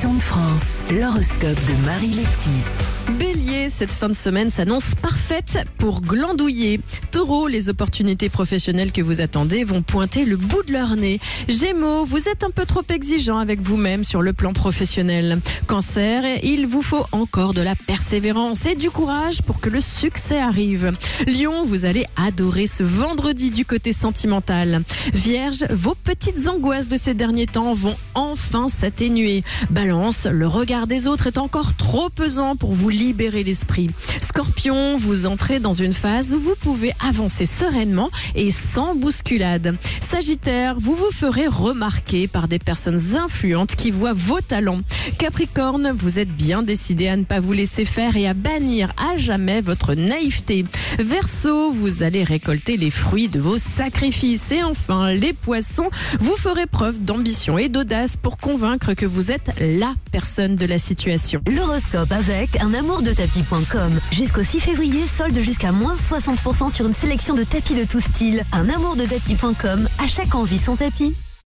chants de France, l'horoscope de Marie Letty. Bélier, cette fin de semaine s'annonce parfaite pour glandouiller. Taureau, les opportunités professionnelles que vous attendez vont pointer le bout de leur nez. Gémeaux, vous êtes un peu trop exigeant avec vous-même sur le plan professionnel. Cancer, il vous faut encore de la persévérance et du courage pour que le succès arrive. Lion, vous allez adorer ce vendredi du côté sentimental. Vierge, vos petites angoisses de ces derniers temps vont enfin s'atténuer. Balance, le regard des autres est encore trop pesant pour vous libérer l'esprit. Scorpion, vous entrez dans une phase où vous pouvez avancer sereinement et sans bousculade. Sagittaire, vous vous ferez remarquer par des personnes influentes qui voient vos talents. Capricorne, vous êtes bien décidé à ne pas vous laisser faire et à bannir à jamais votre naïveté. Verseau, vous allez récolter les fruits de vos sacrifices. Et enfin, les poissons, vous ferez preuve d'ambition et d'audace pour convaincre que vous êtes la personne de la situation. L'horoscope avec un amour de tapis.com. Jusqu'au 6 février, solde jusqu'à moins 60% sur une sélection de tapis de tout style. Un amour de tapis.com, à chaque envie son tapis.